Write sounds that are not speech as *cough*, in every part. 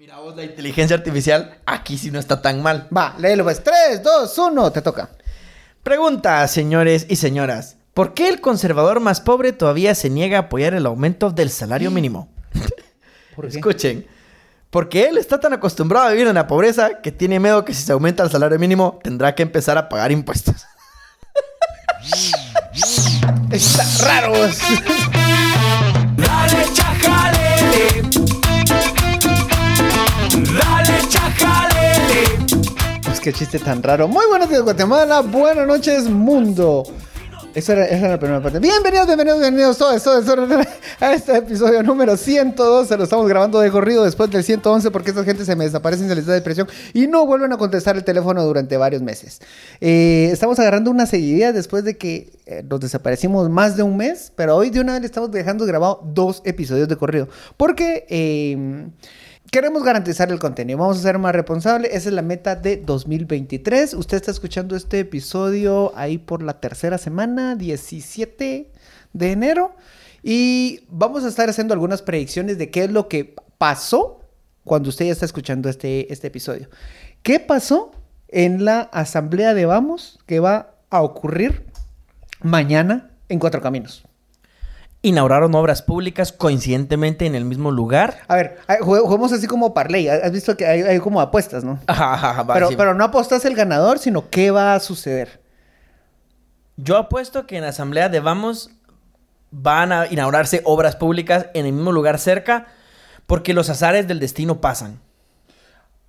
Mira vos, la inteligencia artificial aquí sí no está tan mal. Va, léelo pues. 3, 2, 1, te toca. Pregunta, señores y señoras. ¿Por qué el conservador más pobre todavía se niega a apoyar el aumento del salario mínimo? *gasps* ¿Por qué? Escuchen. Porque él está tan acostumbrado a vivir en la pobreza que tiene miedo que si se aumenta el salario mínimo tendrá que empezar a pagar impuestos. Está raro. *laughs* Dale chajalele. Qué chiste tan raro. Muy buenos días, Guatemala. Buenas noches, mundo. Esa era, la primera parte. Bienvenidos, bienvenidos, bienvenidos todos, todos, todos a este episodio número 102. Se lo estamos grabando de corrido después del 111 porque esta gente se me desaparece, se les da depresión y no vuelven a contestar el teléfono durante varios meses. Eh, estamos agarrando una seguidilla después de que eh, nos desaparecimos más de un mes, pero hoy de una vez estamos dejando grabado dos episodios de corrido. Porque... eh, Queremos garantizar el contenido, vamos a ser más responsables, esa es la meta de 2023. Usted está escuchando este episodio ahí por la tercera semana, 17 de enero, y vamos a estar haciendo algunas predicciones de qué es lo que pasó cuando usted ya está escuchando este, este episodio. ¿Qué pasó en la asamblea de Vamos que va a ocurrir mañana en Cuatro Caminos? Inauguraron obras públicas coincidentemente en el mismo lugar. A ver, juguemos así como parlay, has visto que hay, hay como apuestas, ¿no? Ajá, ajá, ajá, va, Pero, sí. pero no apostas el ganador, sino qué va a suceder. Yo apuesto que en la asamblea de Vamos van a inaugurarse obras públicas en el mismo lugar cerca porque los azares del destino pasan.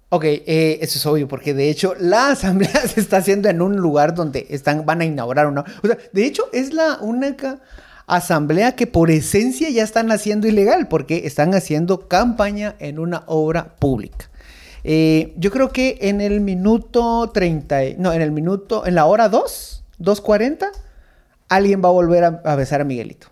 Ok, eh, eso es obvio, porque de hecho la *laughs* asamblea se está haciendo en un lugar donde están, van a inaugurar una... O sea, de hecho es la única asamblea que por esencia ya están haciendo ilegal, porque están haciendo campaña en una obra pública. Eh, yo creo que en el minuto 30, y- no, en el minuto, en la hora 2, 2.40, alguien va a volver a, a besar a Miguelito.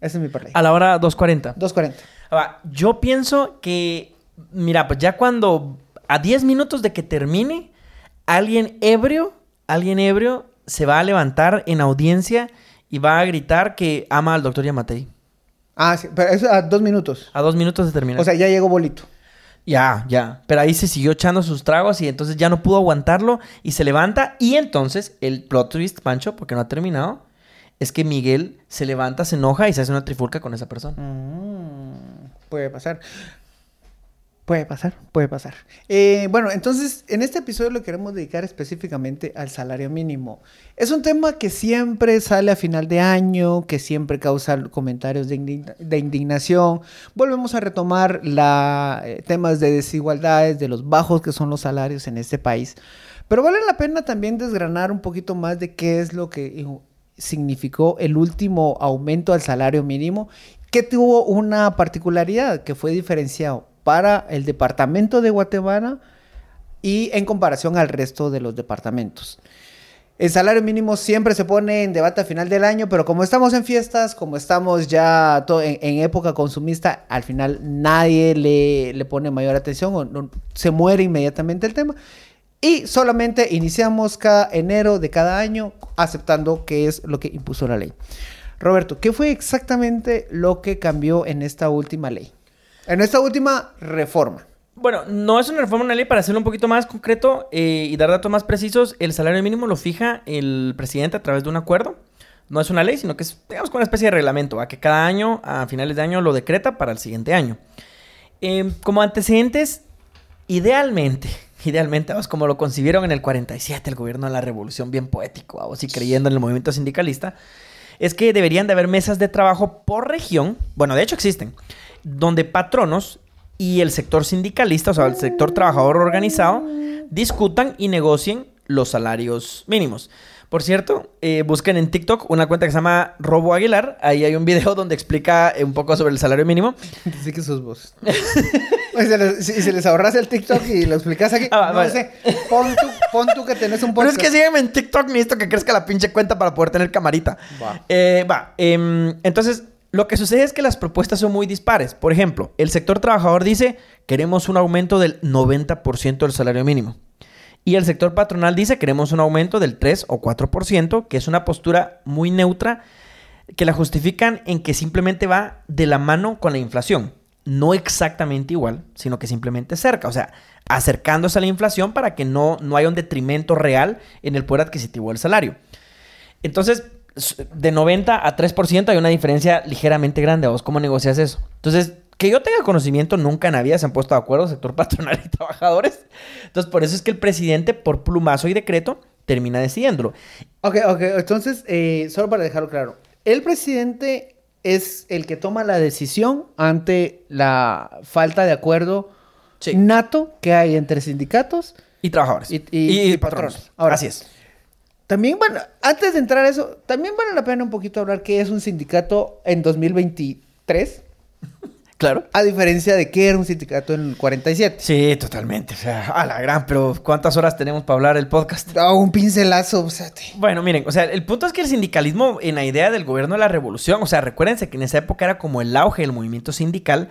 Ese es mi parlay. A la hora 2.40. 2.40. Ahora, yo pienso que, mira, pues ya cuando a 10 minutos de que termine, alguien ebrio, alguien ebrio se va a levantar en audiencia y va a gritar que ama al doctor Yamatei. Ah, sí, pero eso a dos minutos. A dos minutos de terminar. O sea, ya llegó Bolito. ya, ya. Pero ahí se siguió echando sus tragos y entonces ya no pudo aguantarlo y se levanta. Y entonces el plot twist, Pancho, porque no ha terminado, es que Miguel se levanta, se enoja y se hace una trifulca con esa persona. Mm, puede pasar. Puede pasar, puede pasar. Eh, bueno, entonces en este episodio lo queremos dedicar específicamente al salario mínimo. Es un tema que siempre sale a final de año, que siempre causa comentarios de, indigna- de indignación. Volvemos a retomar la, eh, temas de desigualdades, de los bajos que son los salarios en este país. Pero vale la pena también desgranar un poquito más de qué es lo que eh, significó el último aumento al salario mínimo, que tuvo una particularidad que fue diferenciado para el departamento de Guatemala y en comparación al resto de los departamentos. El salario mínimo siempre se pone en debate a final del año, pero como estamos en fiestas, como estamos ya en, en época consumista, al final nadie le, le pone mayor atención o no- se muere inmediatamente el tema. Y solamente iniciamos cada enero de cada año aceptando que es lo que impuso la ley. Roberto, ¿qué fue exactamente lo que cambió en esta última ley? En esta última reforma. Bueno, no es una reforma una ley para hacerlo un poquito más concreto eh, y dar datos más precisos. El salario mínimo lo fija el presidente a través de un acuerdo. No es una ley, sino que es, digamos, una especie de reglamento, ¿va? que cada año, a finales de año, lo decreta para el siguiente año. Eh, como antecedentes, idealmente, *laughs* idealmente, vamos, como lo concibieron en el 47, el gobierno de la revolución, bien poético, vamos, y creyendo en el movimiento sindicalista, es que deberían de haber mesas de trabajo por región, bueno, de hecho existen, donde patronos y el sector sindicalista, o sea, el sector trabajador organizado, discutan y negocien los salarios mínimos. Por cierto, eh, busquen en TikTok una cuenta que se llama Robo Aguilar. Ahí hay un video *laughs* donde explica eh, un poco sobre el salario mínimo. Dice que sos vos. Oye, se les- si, si les ahorras el TikTok y lo explicas aquí, Ah, no vale. sé, pon tú, pon tú que tenés un Pero podcast. es que sígueme en TikTok, necesito que crezca la pinche cuenta para poder tener camarita. Va. Eh, va. em, entonces, lo que sucede es que las propuestas son muy dispares. Por ejemplo, el sector trabajador dice, queremos un aumento del 90% del salario mínimo. Y el sector patronal dice, queremos un aumento del 3 o 4%, que es una postura muy neutra, que la justifican en que simplemente va de la mano con la inflación. no exactamente igual, sino que simplemente cerca, o sea, acercándose a la inflación para que no, no haya un detrimento real en el poder adquisitivo del salario. Entonces, de 90 a 3% hay una diferencia ligeramente grande. ¿Vos cómo negocias eso? Entonces, que yo tenga conocimiento, nunca en la vida se han puesto de acuerdo sector *laughs* patronal y trabajadores. Entonces, por eso es que el presidente, por plumazo y decreto, termina decidiéndolo. Ok, ok, entonces, eh, solo para dejarlo claro, el presidente es el que toma la decisión ante la falta de acuerdo Sí. nato que hay entre sindicatos. Y trabajadores. Y- y- y patronos. Ahora, Así es. También, bueno, antes de entrar a eso, también vale la pena un poquito hablar qué es un sindicato en 2023, *laughs* Claro. a diferencia de qué era un sindicato en el 47. Sí, totalmente. O sea, a la gran, pero ¿cuántas horas tenemos para hablar el podcast? Ah, un pincelazo, o sea, te- Bueno, miren, o sea, el punto es que el sindicalismo en la idea del gobierno de la revolución, o sea, recuérdense que en esa época era como el auge del movimiento sindical,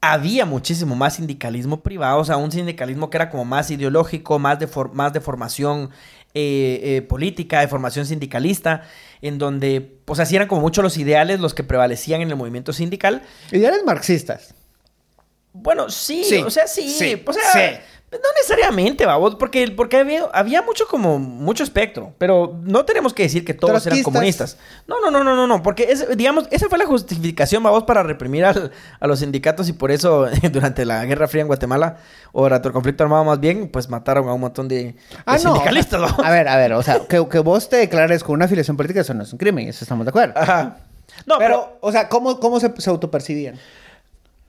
había muchísimo más sindicalismo privado, o sea, un sindicalismo que era como más ideológico, más de, for- más de formación eh, eh, política, de formación sindicalista, en donde, o sea, sí eran como mucho los ideales los que prevalecían en el movimiento sindical. Ideales marxistas. Bueno, sí, Sí, o sea, sí, sí, o sea, sí. no necesariamente, babos, porque, porque había, había mucho como, mucho espectro, pero no tenemos que decir que todos eran comunistas. No, no, no, no, no, no, porque, es, digamos, esa fue la justificación, babos, para reprimir al- a los sindicatos y por eso *laughs* durante la Guerra Fría en Guatemala, o durante el conflicto armado más bien, pues mataron a un montón de, de Ah, no. sindicalistas, o sea, babos. a ver, a ver, o sea, que, que vos te declares con una afiliación política, eso no es un crimen, eso estamos de acuerdo. Ajá. No, pero, pero, o sea, ¿cómo, cómo se, se autopercibían?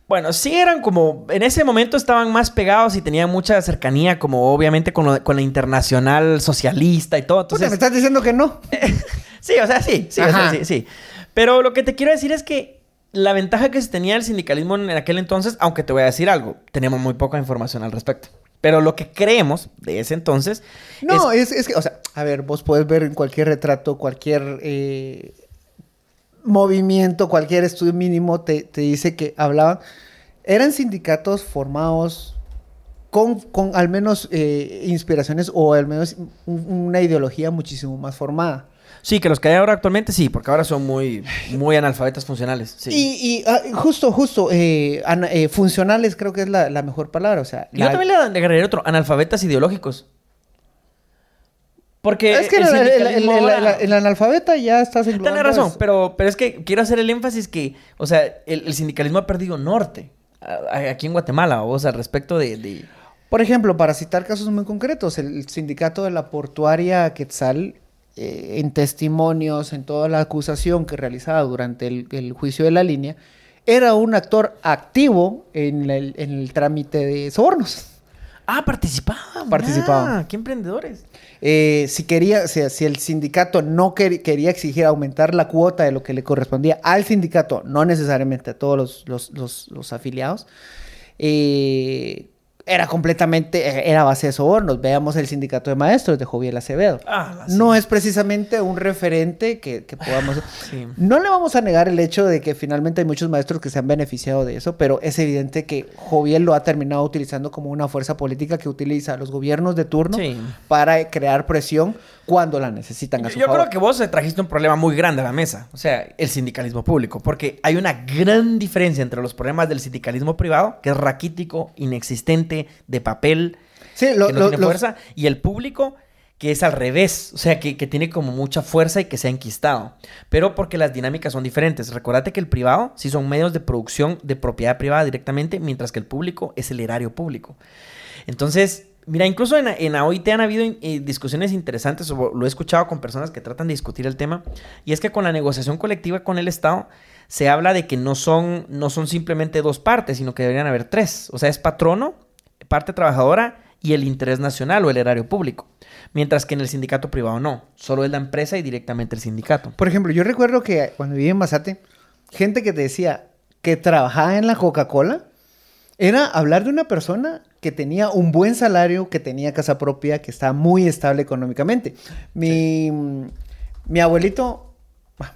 Bueno, sí eran como, en ese momento estaban más pegados y tenían mucha cercanía, como obviamente con, lo- con la internacional socialista y todo. Puta, Entonces, me estás diciendo que no. *laughs* sí, o sea, sí, sí, o sea, sí, sí. Pero lo que te quiero decir es que la ventaja que se tenía el sindicalismo en aquel entonces, aunque te voy a decir algo, tenemos muy poca información al respecto. Pero lo que creemos de ese entonces No, es- es, es que, o sea, a ver, vos puedes ver en cualquier retrato, cualquier eh, movimiento, cualquier estudio mínimo te, te dice que hablaban, eran sindicatos formados con, con al menos eh, inspiraciones o al menos un- una ideología muchísimo más formada. sí, que los que hay ahora actualmente sí, porque ahora son muy, muy analfabetas funcionales. Sí. Y, y, ah, justo, justo, eh, eh, funcionales creo que es la, la mejor palabra, o sea... Yo la- también le agregaría otro, analfabetas ideológicos. Porque Es que el el, el- el- ahora- analfabeta ya estás en Tienes razón, pero, pero es que quiero hacer el énfasis que, o sea, el, sindicalismo ha perdido norte a- a- aquí en Guatemala, o sea, respecto de... de- Por ejemplo, para citar casos muy concretos, el sindicato de la portuaria Quetzal, eh, en testimonios, en toda la acusación que realizaba durante el, el juicio de la línea, era un actor activo en el, en el trámite de sobornos. Ah, participaban. Participaban. Ah, qué emprendedores. Eh, si quería, o sea, si el sindicato no quer- quería exigir aumentar la cuota de lo que le correspondía al sindicato, no necesariamente a todos los, los- los- los afiliados, eh, era completamente, eh, era base de sobornos. Veamos el sindicato de maestros de Joviel Acevedo. Ah, sí. No es precisamente un referente que, que podamos... *laughs* Sí. No le vamos a negar el hecho de que finalmente hay muchos maestros que se han beneficiado de eso, pero es evidente que Joviel lo ha terminado utilizando como una fuerza política que utiliza a los gobiernos de turno Sí. para crear presión cuando la necesitan a Yo, su yo favor. creo que vos trajiste un problema muy grande a la mesa, o sea, el sindicalismo público, porque hay una gran diferencia entre los problemas del sindicalismo privado, que es raquítico, inexistente, de papel, Sí, lo- que no lo- tiene fuerza, y el público que es al revés, o sea, que, que tiene como mucha fuerza y que se ha enquistado, pero porque las dinámicas son diferentes. Recordate que el privado sí son medios de producción de propiedad privada directamente, mientras que el público es el erario público. Entonces, mira, incluso en, en la OIT han habido eh, discusiones interesantes, o lo he escuchado con personas que tratan de discutir el tema, y es que con la negociación colectiva con el Estado se habla de que no son, no son simplemente dos partes, sino que deberían haber tres. O sea, es patrono, parte trabajadora y el interés nacional o el erario público. Mientras que en el sindicato privado no, solo es la empresa y directamente el sindicato. Por ejemplo, yo recuerdo que cuando viví en Mazate, gente que te decía que trabajaba en la Coca-Cola, era hablar de una persona que tenía un buen salario, que tenía casa propia, que estaba muy estable económicamente. Mi, mi abuelito,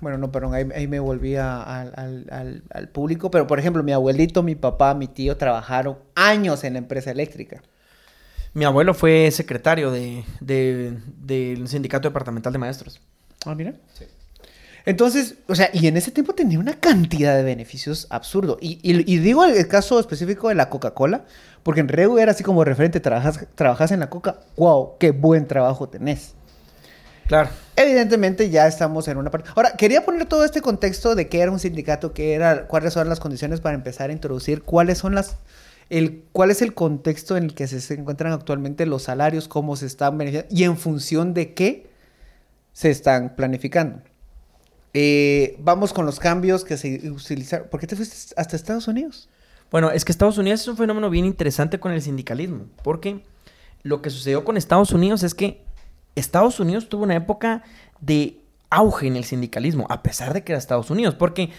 bueno, no, perdón, ahí, ahí me volví a- al, al- al- al público, pero por ejemplo, mi abuelito, mi papá, mi tío trabajaron años en la empresa eléctrica. Mi abuelo fue secretario de, de- del sindicato departamental de maestros. Ah, mira. Entonces, o sea, y en ese tiempo tenía una cantidad de beneficios absurdo. Y, y- y digo el caso específico de la Coca-Cola, porque en Regu era así como referente, trabajas, trabajas en la Coca, wow, qué buen trabajo tenés. Claro. Evidentemente ya estamos en una parte. Ahora, quería poner todo este contexto de qué era un sindicato, qué era, cuáles son las condiciones para empezar a introducir, cuáles son las, el, cuál es el contexto en el que se, encuentran actualmente los salarios, cómo se están beneficiando y en función de qué se están planificando. Eh, vamos con los cambios que se utilizaron. ¿Por qué te fuiste hasta Estados Unidos? Bueno, es que Estados Unidos es un fenómeno bien interesante con el sindicalismo, porque lo que sucedió con Estados Unidos es que Estados Unidos tuvo una época de auge en el sindicalismo, a pesar de que era Estados Unidos, porque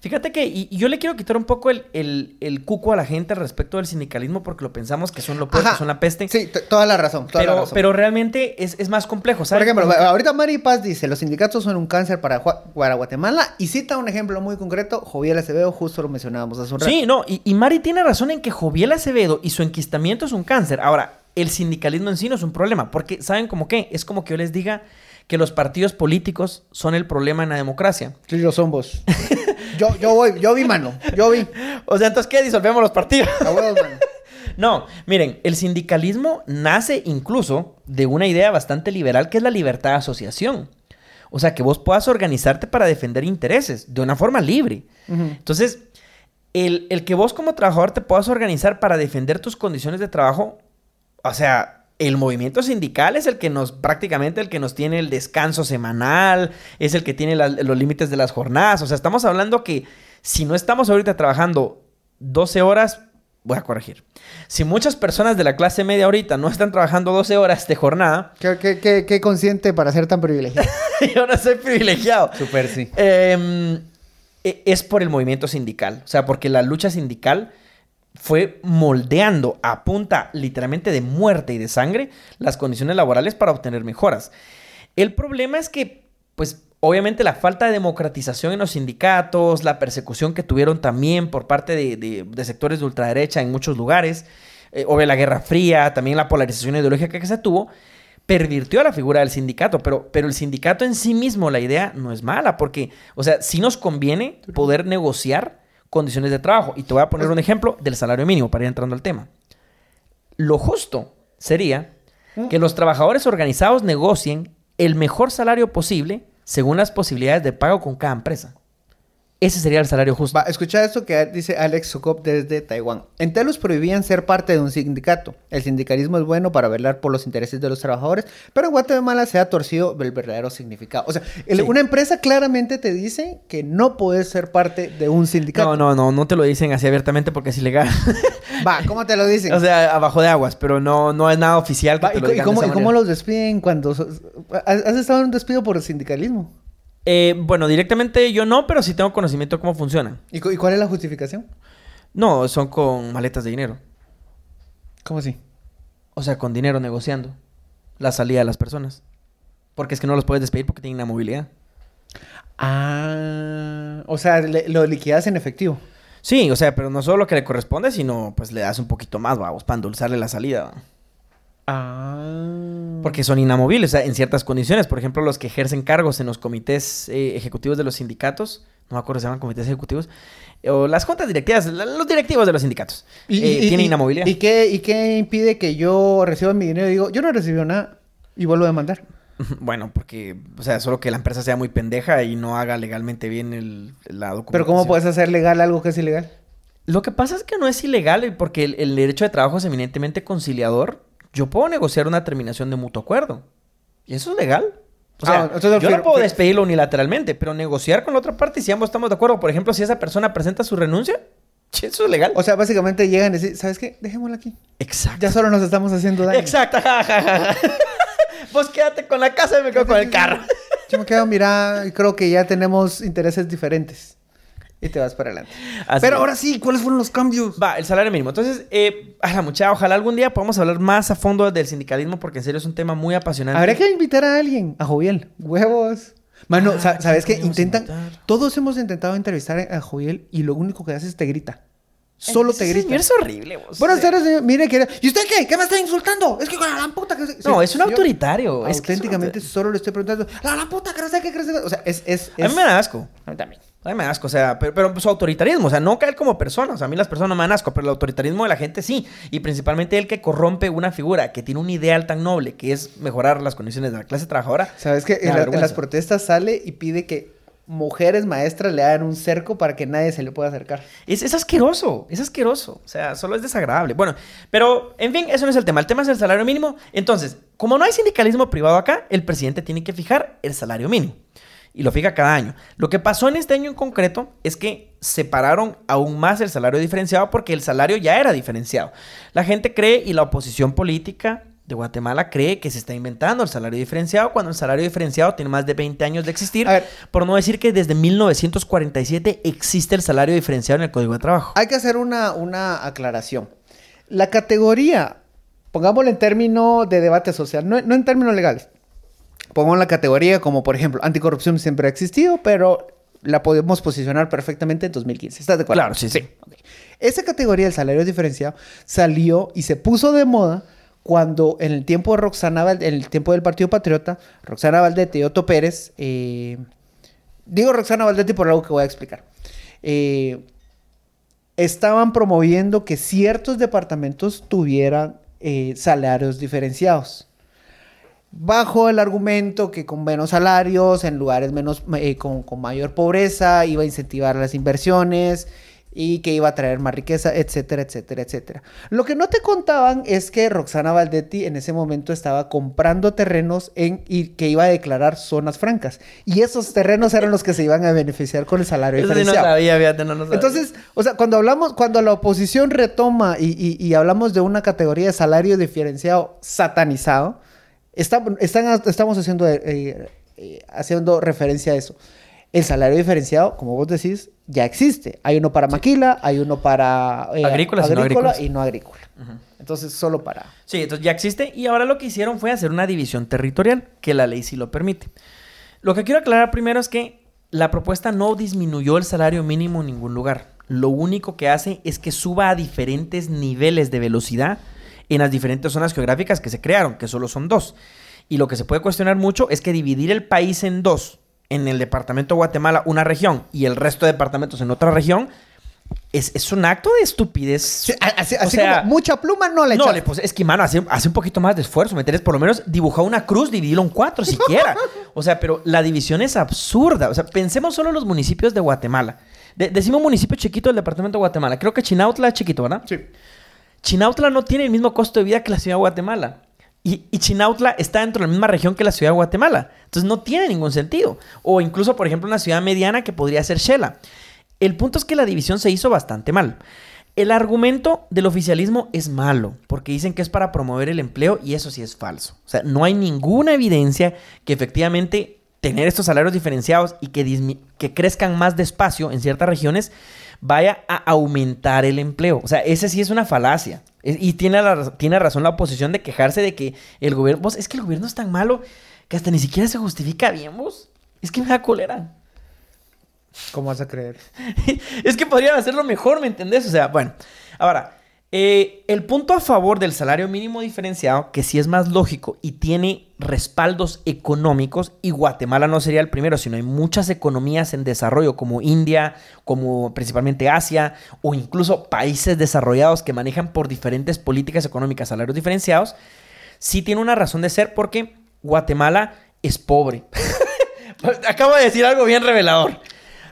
fíjate que, y, y yo le quiero quitar un poco el, el- el cuco a la gente respecto del sindicalismo, porque lo pensamos que son lo peor, que son la peste, Sí, toda la razón. Toda la pero, razón. pero realmente es, es más complejo, Por ¿sabes? ejemplo, Como que- ahorita Mari Paz dice, los sindicatos son un cáncer para, para Guatemala y cita un ejemplo muy concreto, Joviel Acevedo, justo lo mencionábamos hace un rato. Sí, no, y, y Mari tiene razón en que Joviel Acevedo y su enquistamiento es un cáncer. Ahora, el sindicalismo en sí no es un problema, porque ¿saben como qué? Es como que yo les diga que los partidos políticos son el problema en la democracia. Sí, lo son vos. yo, yo voy, yo vi, mano, yo vi. O sea, entonces, ¿qué? Disolvemos los partidos. A huevos, mano. *laughs* No, miren, el sindicalismo nace incluso de una idea bastante liberal que es la libertad de asociación. O sea, que vos puedas organizarte para defender intereses de una forma libre. Entonces, el, el que vos como trabajador te puedas organizar para defender tus condiciones de trabajo, o sea, el movimiento sindical es el que nos, prácticamente el que nos tiene el descanso semanal, es el que tiene la- los límites de las jornadas. O sea, estamos hablando que si no estamos ahorita trabajando 12 horas, voy a corregir. Si muchas personas de la clase media ahorita no están trabajando 12 horas de jornada, *laughs* ¿Qué, qué, qué, qué consciente para ser tan privilegiado? *laughs* yo no soy privilegiado. Super, sí. Eh, e- es por el movimiento sindical. O sea, porque la lucha sindical fue moldeando a punta literalmente de muerte y de sangre las condiciones laborales para obtener mejoras. El problema es que, pues, obviamente la falta de democratización en los sindicatos, la persecución que tuvieron también por parte de, de- de sectores de ultraderecha en muchos lugares, eh, obvio la Guerra Fría, también la polarización ideológica que se tuvo, pervirtió a la figura del sindicato, pero, pero el sindicato en sí mismo, la idea no es mala, porque, o sea, sí nos conviene poder negociar condiciones de trabajo. Y te voy a poner un ejemplo del salario mínimo para ir entrando al tema. Lo justo sería que los trabajadores organizados negocien el mejor salario posible según las posibilidades de pago con cada empresa. Ese sería el salario justo. Va, escucha esto que dice Alex Sokop desde Taiwán. En Telus prohibían ser parte de un sindicato. El sindicalismo es bueno para velar por los intereses de los trabajadores, pero en Guatemala se ha torcido el verdadero significado. O sea, el- Sí. una empresa claramente te dice que no puedes ser parte de un sindicato. No, no, no, no te lo dicen así abiertamente porque es ilegal. *laughs* Va, ¿cómo te lo dicen? o sea, abajo de aguas, pero no, no es nada oficial que Va, te ¿y, lo co- y digan de cómo, esa y cómo manera. los despiden cuando... ¿Has has estado en un despido por sindicalismo? Eh, bueno, directamente yo no, pero sí tengo conocimiento de cómo funcionan. ¿Y, cu- y cuál es la justificación? No, son con maletas de dinero. ¿Cómo así? O sea, con dinero negociando la salida de las personas. Porque es que no los puedes despedir porque tienen una movilidad. Ah, o sea, le- lo liquidas en efectivo. Sí, o sea, pero no solo lo que le corresponde, sino pues le das un poquito más, vamos, para endulzarle la salida. ¿va? Ah. Porque son inamovibles, o sea, en ciertas condiciones. Por ejemplo, los que ejercen cargos en los comités eh, ejecutivos de los sindicatos, no me acuerdo si se llaman comités ejecutivos, eh, o las juntas directivas, la- los directivos de los sindicatos, eh, tienen inamovilidad. ¿y qué, ¿Y qué impide que yo reciba mi dinero y digo, yo no recibí nada y vuelvo a demandar? *laughs* Bueno, porque, o sea, solo que la empresa sea muy pendeja y no haga legalmente bien el, la documentación. Pero ¿cómo puedes hacer legal algo que es ilegal? Lo que pasa es que no es ilegal porque el, el derecho de trabajo es eminentemente conciliador. Yo puedo negociar una terminación de mutuo acuerdo. Y eso es legal. O sea, Ah, entonces yo no puedo despedirlo unilateralmente, pero negociar con la otra parte si ambos estamos de acuerdo. Por ejemplo, si esa persona presenta su renuncia, *laughs* eso es legal. O sea, básicamente llegan y dicen, ¿sabes qué? Dejémosla aquí. Exacto. Ya solo nos estamos haciendo daño. Exacto. ja, ja, ja, ja. Vos quédate con la casa y me quedo con el carro. Yo me quedo, mira, creo que ya tenemos intereses diferentes. Y te vas para adelante. Así Pero es. ahora sí, ¿cuáles fueron los cambios? Va, el salario mínimo. Entonces, eh, a la muchacha, ojalá algún día podamos hablar más a fondo del sindicalismo porque en serio es un tema muy apasionante. Habría que invitar a alguien, a Joviel. Huevos. Mano, Ah, sa- ¿sabes ¿quién qué? Intentan. Todos hemos intentado entrevistar a Joviel y lo único que hace es te grita. Solo te grita. señor es horrible, vos. Buenas tardes, señor. Mire que... ¿Y usted qué? ¿Qué me está insultando? Es que con la gran puta que... No, es un autoritario. es Auténticamente solo le estoy preguntando. La gran puta que no sé qué crees. O sea, es... es, A mí me da asco. A mí también. A mí me da asco, o sea, pero, pero su autoritarismo, o sea, no cae como persona, o sea, a mí las personas no me dan asco, pero el autoritarismo de la gente sí, y principalmente el que corrompe una figura que tiene un ideal tan noble, que es mejorar las condiciones de la clase trabajadora. ¿Sabes que en, la- las protestas sale y pide que mujeres maestras le hagan un cerco para que nadie se le pueda acercar? Es, es asqueroso, es asqueroso, o sea, solo es desagradable. Bueno, pero, en fin, eso no es el tema, el tema es el salario mínimo. Entonces, como no hay sindicalismo privado acá, el presidente tiene que fijar el salario mínimo. Y lo fija cada año. Lo que pasó en este año en concreto es que separaron aún más el salario diferenciado porque el salario ya era diferenciado. La gente cree y la oposición política de Guatemala cree que se está inventando el salario diferenciado cuando el salario diferenciado tiene más de 20 años de existir. A ver. Por no decir que desde 1947 existe el salario diferenciado en el Código de Trabajo. Hay que hacer una, una aclaración. La categoría, pongámoslo en términos de debate social, no, no en términos legales. Pongamos la categoría como, por ejemplo, anticorrupción siempre ha existido, pero la podemos posicionar perfectamente en 2015. ¿Estás de acuerdo? Claro, sí, sí. Esa categoría del salario diferenciado salió y se puso de moda cuando en el tiempo de Roxana Val- en el tiempo del Partido Patriota, Roxana Valdete y Otto Pérez, eh, digo Roxana Valdete por algo que voy a explicar, eh, estaban promoviendo que ciertos departamentos tuvieran eh, salarios diferenciados. Bajo el argumento que con menos salarios, en lugares menos, con mayor pobreza, iba a incentivar las inversiones y que iba a traer más riqueza, etcétera, etcétera, etcétera. Lo que no te contaban es que Roxana Valdetti en ese momento estaba comprando terrenos en, y que iba a declarar zonas francas. Y esos terrenos eran los que se iban a beneficiar con el salario Eso sí no sabía, fíjate, no, no sabía. Entonces, o sea, cuando hablamos, cuando la oposición retoma y, y- y hablamos de una categoría de salario diferenciado satanizado, está- están- estamos haciendo, eh, eh, haciendo referencia a eso. El salario diferenciado, como vos decís, ya existe. Hay uno para maquila, hay uno para eh, Agrícolas y no agrícola y no agrícola. Entonces, solo para... Sí, entonces ya existe y ahora lo que hicieron fue hacer una división territorial, que la ley sí lo permite. Lo que quiero aclarar primero es que la propuesta no disminuyó el salario mínimo en ningún lugar. Lo único que hace es que suba a diferentes niveles de velocidad en las diferentes zonas geográficas que se crearon, que solo son dos. Y lo que se puede cuestionar mucho es que dividir el país en dos, en el departamento de Guatemala una región y el resto de departamentos en otra región, es, es un acto de estupidez. Sí, así sea, como mucha pluma no le no, echas. le puse- es que, mano, hace, hace un poquito más de esfuerzo, ¿me entiendes? Por lo menos dibujar una cruz, dividirlo en cuatro siquiera. *laughs* O sea, pero la división es absurda. O sea, pensemos solo en los municipios de Guatemala. De- decimos municipio chiquito del departamento de Guatemala. Creo que Chinautla es chiquito, ¿verdad? Sí. Chinautla no tiene el mismo costo de vida que la ciudad de Guatemala. Y, y Chinautla está dentro de la misma región que la ciudad de Guatemala. Entonces no tiene ningún sentido. O incluso, por ejemplo, una ciudad mediana que podría ser Shela. El punto es que la división se hizo bastante mal. El argumento del oficialismo es malo, porque dicen que es para promover el empleo y eso sí es falso. O sea, no hay ninguna evidencia que efectivamente tener estos salarios diferenciados y que, que crezcan más despacio en ciertas regiones vaya a aumentar el empleo. O sea, ese sí es una falacia. Es- Y tiene, la tiene razón la oposición de quejarse de que el gobierno... Vos, es que el gobierno es tan malo que hasta ni siquiera se justifica bien, vos. Es que me da cólera. ¿Cómo vas a creer? *laughs* es que podrían hacerlo mejor, ¿me entendés? O sea, bueno. Ahora, eh, el punto a favor del salario mínimo diferenciado, que sí es más lógico y tiene respaldos económicos, y Guatemala no sería el primero, sino hay muchas economías en desarrollo, como India, como principalmente Asia, o incluso países desarrollados que manejan por diferentes políticas económicas salarios diferenciados, sí tiene una razón de ser porque Guatemala es pobre. *laughs* Acabo de decir algo bien revelador.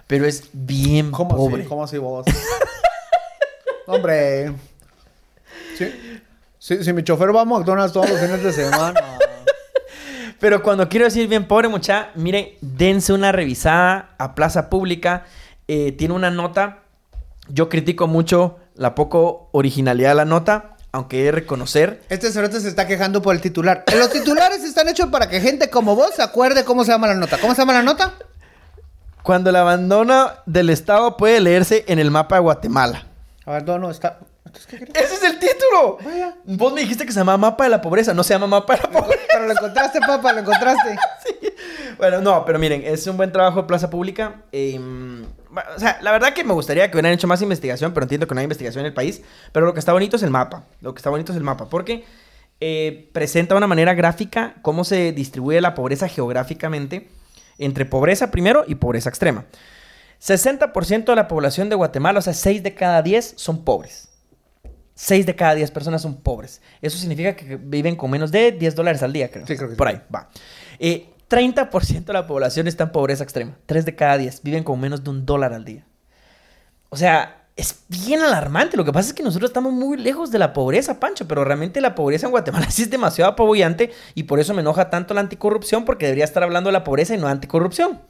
Pero es bien ¿Cómo pobre. así? ¿Cómo así vos? *laughs* Hombre. Sí. Sí, si mi chofer va a McDonald's todos los fines de semana. *laughs* Pero cuando quiero decir bien pobre, mucha, mire, dense una revisada a Plaza Pública. Eh, tiene una nota. Yo critico mucho la poco originalidad de la nota, aunque he de reconocer. Este cerote se está quejando por el titular. Los titulares están hechos para que gente como vos se acuerde cómo se llama la nota. ¿Cómo se llama la nota? Cuando el abandono del Estado puede leerse en el mapa de Guatemala. Abandono está. Entonces, ¿qué querías? ¡Ese es el título! Vaya. Vos me dijiste que se llama mapa de la pobreza, no se llama mapa de la pobreza. Pero lo encontraste, papá, lo encontraste. *laughs* Bueno, no, pero miren, es un buen trabajo de Plaza Pública. Eh, O sea, la verdad que me gustaría que hubieran hecho más investigación, pero entiendo que no hay investigación en el país. Pero lo que está bonito es el mapa. Lo que está bonito es el mapa. Porque eh, presenta de una manera gráfica cómo se distribuye la pobreza geográficamente entre pobreza primero y pobreza extrema. 60% de la población de Guatemala, o sea, 6 de cada 10 son pobres. 6 de cada 10 personas son pobres. Eso significa que viven con menos de 10 dólares al día, creo. Sí, creo que sí. Por ahí, va. Eh, 30% de la población está en pobreza extrema. 3 de cada 10 viven con menos de un dólar al día. O sea, es bien alarmante. Lo que pasa es que nosotros estamos muy lejos de la pobreza, Pancho, pero realmente la pobreza en Guatemala *laughs* sí es demasiado apabullante y por eso me enoja tanto la anticorrupción, porque debería estar hablando de la pobreza y no de anticorrupción.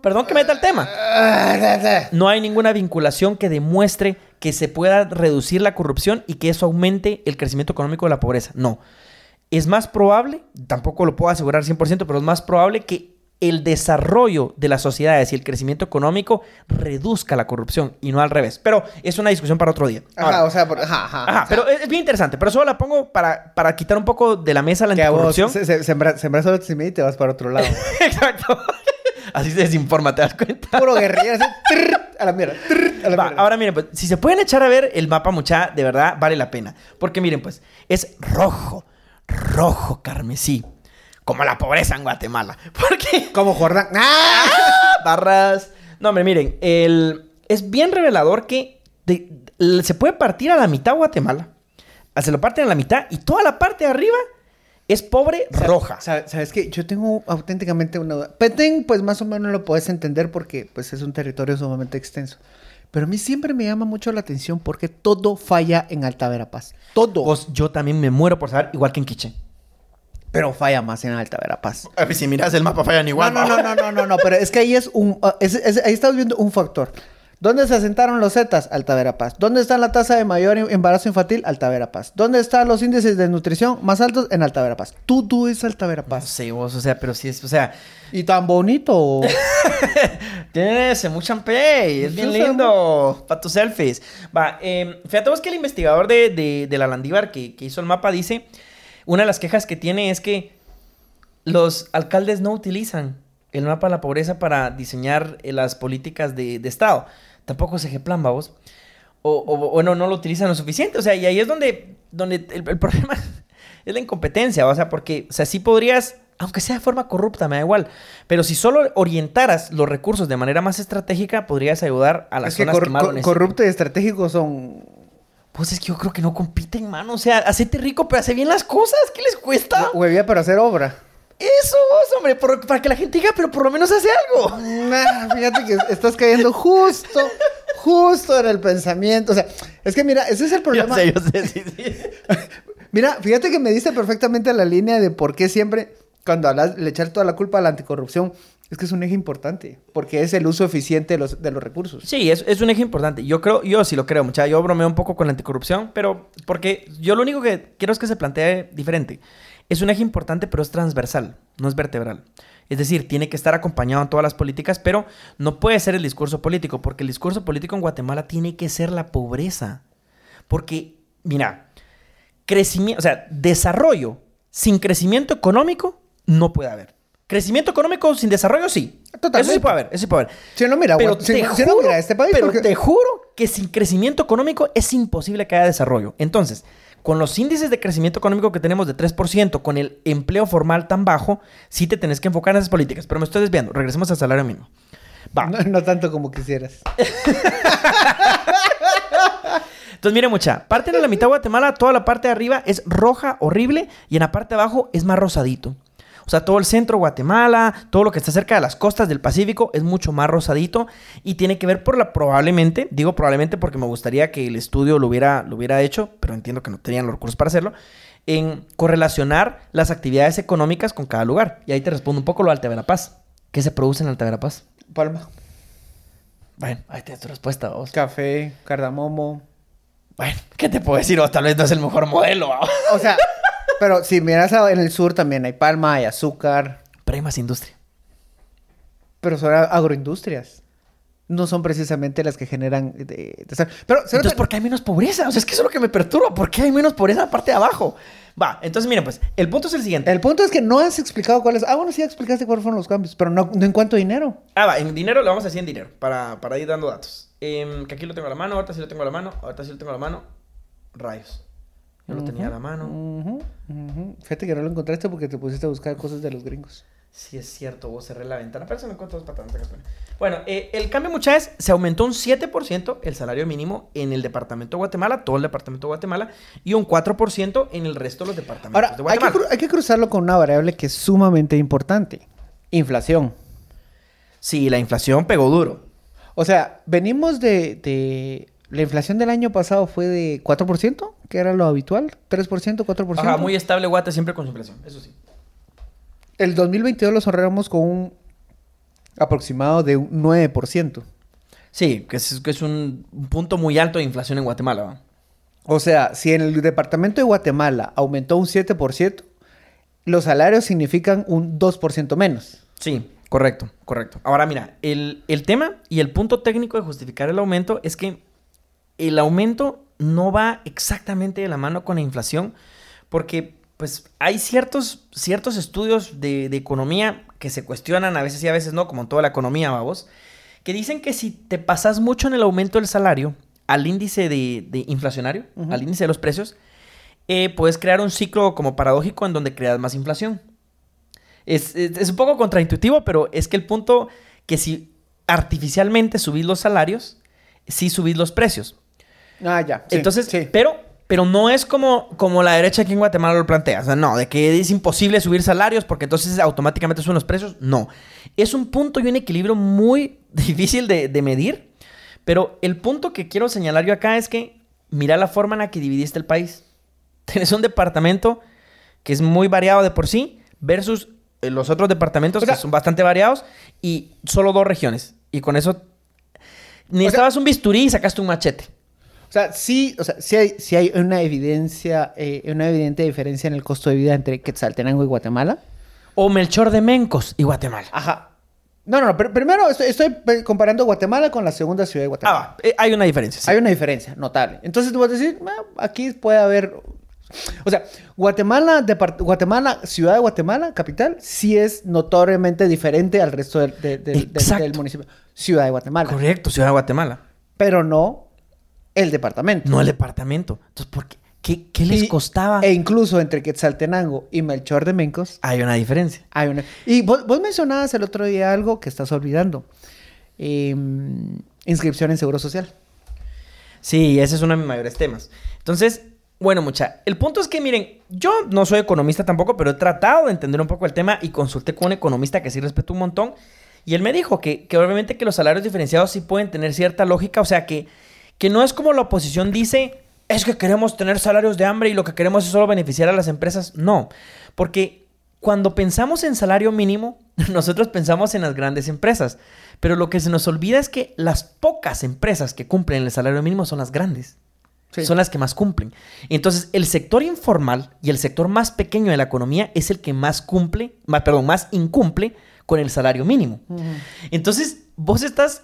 Perdón que meta el tema. No hay ninguna vinculación que demuestre que se pueda reducir la corrupción y que eso aumente el crecimiento económico de la pobreza. No. Es más probable, tampoco lo puedo asegurar 100%, pero es más probable que el desarrollo de las sociedades y el crecimiento económico reduzca la corrupción y no al revés. Pero es una discusión para otro día. Ajá, Ahora, o sea, por- ajá, ajá. ajá, O sea, pero es es bien interesante. Pero solo la pongo para, para quitar un poco de la mesa la que a vos anticorrupción. se, se, sembra- sembras optimismo y te vas para otro lado. *laughs* Exacto. Así se desinforma, ¿te das cuenta? Puro guerrillero, así, *laughs* a la mierda, trrr, a la Va, mierda. ahora miren, pues, si se pueden echar a ver el mapa, mucha, de verdad vale la pena. Porque miren, pues, es rojo, rojo carmesí. Como la pobreza en Guatemala. *laughs* Porque Como Jordán. ¡Ah! *laughs* barras. No, hombre, miren, el... es bien revelador que de- se puede partir a la mitad Guatemala. Se lo parten a la mitad y toda la parte de arriba es pobre roja. Sa- ¿Sabes qué? Yo tengo auténticamente una duda. Petén, pues más o menos lo puedes entender porque pues es un territorio sumamente extenso. Pero a mí siempre me llama mucho la atención porque todo falla en Alta Verapaz. Todo. Pues, yo también me muero por saber, igual que en Quiche. Pero falla más en Alta Verapaz. A ver, si miras el mapa fallan No, igual. no, no, no, no, no, no, pero es que ahí es un... ah, es- es- ahí estás viendo un factor. ¿Dónde se asentaron los Zetas? Alta Verapaz. ¿Dónde está la tasa de mayor em- embarazo infantil? Alta Verapaz. ¿Dónde están los índices de nutrición más altos? En Alta Verapaz. Todo es Alta No Verapaz. sé vos, o sea, pero sí es, o sea, Y tan bonito. *laughs* tiene ese mucho champé, es bien lindo para tus selfies. Va, eh, fíjate vos que el investigador de, de, de la Landívar que, que hizo el mapa dice, una de las quejas que tiene es que los alcaldes no utilizan el mapa de la pobreza para diseñar eh, las políticas de, de Estado. Tampoco es ejemplan, vamos. O, o, bueno, no lo utilizan lo suficiente. O sea, y ahí es donde, donde el, el *laughs* problema es la incompetencia. O sea, porque, o sea, sí podrías, aunque sea de forma corrupta, me da igual. Pero si solo orientaras los recursos de manera más estratégica, podrías ayudar a las es que zonas cor- que más cor- necesitan. corrupto y estratégico son... Pues es que yo creo que no compiten, mano. O sea, hacete rico, pero hace bien las cosas. ¿Qué les cuesta? Huevía para hacer obra. Eso, vos, hombre, por- para que la gente diga, pero por lo menos hace algo. Nah, fíjate que estás cayendo justo, justo en el pensamiento. O sea, es que mira, ese es el Yo problema. *laughs* sé, yo sé, sí, sí. *laughs* Mira, fíjate que me diste perfectamente la línea de por qué siempre, cuando hablas, le echar toda la culpa a la anticorrupción, es que es un eje importante, porque es el uso eficiente de los, de los recursos. Sí, es, es un eje importante. Yo creo, yo sí lo creo, muchacha. Yo bromeo un poco con la anticorrupción, pero porque yo lo único que quiero es que se plantee diferente. Es un eje importante, pero es transversal, no es vertebral. Es decir, tiene que estar acompañado en todas las políticas, pero no puede ser el discurso político, porque el discurso político en Guatemala tiene que ser la pobreza. Porque, mira, crecimiento, o sea, desarrollo sin crecimiento económico no puede haber. Crecimiento económico sin desarrollo, sí. Totalmente. Eso sí puede haber, eso sí puede haber. Si no, mira, Pero Guat- si, te si no, juro- mira, este país... Pero porque- te juro que sin crecimiento económico es imposible que haya desarrollo. Entonces, con los índices de crecimiento económico que tenemos de 3%, con el empleo formal tan bajo, sí te tenés que enfocar en esas políticas. Pero me estoy desviando. Regresemos al salario mínimo. Va. No, no tanto como quisieras. Entonces, mire, mucha. Parte de la mitad de Guatemala, toda la parte de arriba es roja, horrible, y en la parte de abajo es más rosadito. O sea, todo el centro de Guatemala, todo lo que está cerca de las costas del Pacífico es mucho más rosadito y tiene que ver por la probablemente, digo probablemente porque me gustaría que el estudio lo hubiera, lo hubiera hecho, pero entiendo que no tenían los recursos para hacerlo, en correlacionar las actividades económicas con cada lugar. Y ahí te respondo un poco lo de Alta Verapaz. ¿Qué se produce en Alta Verapaz? Palma. Bueno, ahí tienes tu respuesta, vos. Café, cardamomo. Bueno, ¿qué te puedo decir? O tal vez no es el mejor modelo. O sea, *laughs* pero si miras en el sur también hay palma, hay azúcar, pero hay más industria. pero son agroindustrias. No son precisamente las que generan... de- de- pero, Entonces, ¿por qué hay menos pobreza? O sea, es que eso es lo que me perturba. ¿Por qué hay menos pobreza en la parte de abajo? Va, entonces miren, pues, el punto es el siguiente. El punto es que no has explicado cuáles. Ah, bueno, sí explicaste cuáles fueron los cambios, pero no, no en cuanto a dinero. Ah, va, en dinero lo vamos a decir en dinero, para, para ir dando datos. Em, que aquí lo tengo a la mano, ahorita sí lo tengo a la mano, ahorita sí lo tengo a la mano. Rayos. Yo lo tenía a la mano. Ujú, ujú. Fíjate que no lo encontraste porque te pusiste a buscar cosas de los gringos. Sí, es cierto, vos cerré la ventana, pero se me encuentro dos patadas. Bueno, eh, el cambio, muchas veces, se aumentó un 7% el salario mínimo en el departamento de Guatemala, todo el departamento de Guatemala, y un 4% en el resto de los departamentos Ahora, de hay que, Guatemala. hay que cruzarlo con una variable que es sumamente importante. Inflación. Sí, la inflación pegó duro. O sea, venimos de, de- La inflación del año pasado fue de 4%, que era lo habitual. 3%, 4%. Ajá, muy estable Guate siempre con su inflación, eso sí. El 2022 lo cerramos con un aproximado de un 9%. Sí, que es, que es un, un punto muy alto de inflación en Guatemala. ¿va? O sea, si en el departamento de Guatemala aumentó un 7%, los salarios significan un 2% menos. Sí, correcto, correcto. Ahora mira, el, el tema y el punto técnico de justificar el aumento es que el aumento no va exactamente de la mano con la inflación porque pues hay ciertos, ciertos estudios de, de economía que se cuestionan a veces y a veces no, como en toda la economía, vamos, que dicen que si te pasas mucho en el aumento del salario al índice de, de inflacionario, al índice de los precios, eh, puedes crear un ciclo como paradójico en donde creas más inflación. Es, es- es un poco contraintuitivo, pero es que el punto que si artificialmente subís los salarios, sí subís los precios. Ah, ya. sí, Entonces, sí. pero, pero no es como, como la derecha aquí en Guatemala lo plantea. O sea, no, de que es imposible subir salarios porque entonces automáticamente suben los precios. No. Es un punto y un equilibrio muy *laughs* difícil de, de medir. Pero el punto que quiero señalar yo acá es que mira la forma en la que dividiste el país. *laughs* Tienes un departamento que es muy variado de por sí versus eh, los otros departamentos O sea- que son bastante variados y solo dos regiones. Y con eso necesitabas un bisturí y sacaste un machete. O sea, sí, o sea, sí hay, sí hay una evidencia, eh, una evidente diferencia en el costo de vida entre Quetzaltenango y Guatemala. O Melchor de Mencos y Guatemala. Ajá. No, no, no, pero primero estoy, comparando Guatemala con la segunda ciudad de Ah, Guatemala. va. Eh, hay una diferencia. sí. Hay una diferencia notable. Entonces tú vas a decir, "Ah, aquí puede haber... O sea, Guatemala, Guatemala, ciudad de Guatemala, capital, sí es notoriamente diferente al resto del, de- del- del municipio. Ciudad de Guatemala. Correcto, Ciudad de Guatemala. Pero no el departamento. No el departamento. Entonces, ¿por qué? ¿Qué, qué les Y- costaba? E incluso entre Quetzaltenango y Melchor de Mencos Hay una diferencia. hay una... Y vos, vos mencionabas el otro día algo que estás olvidando. Em, inscripción en Seguro Social. Sí, ese es uno de mis mayores temas. Entonces, bueno, mucha. El punto es que, miren, yo no soy economista tampoco, pero he tratado de entender un poco el tema y consulté con un economista que sí respeto un montón. Y él me dijo que, que obviamente que los salarios diferenciados sí pueden tener cierta lógica. O sea, que, que no es como la oposición dice, es que queremos tener salarios de hambre y lo que queremos es solo beneficiar a las empresas. No, porque cuando pensamos en salario mínimo, *laughs* nosotros pensamos en las grandes empresas. Pero lo que se nos olvida es que las pocas empresas que cumplen el salario mínimo son las grandes. Sí. Son las que más cumplen. Entonces, el sector informal y el sector más pequeño de la economía es el que más cumple, más, perdón, más incumple con el salario mínimo. Entonces, vos estás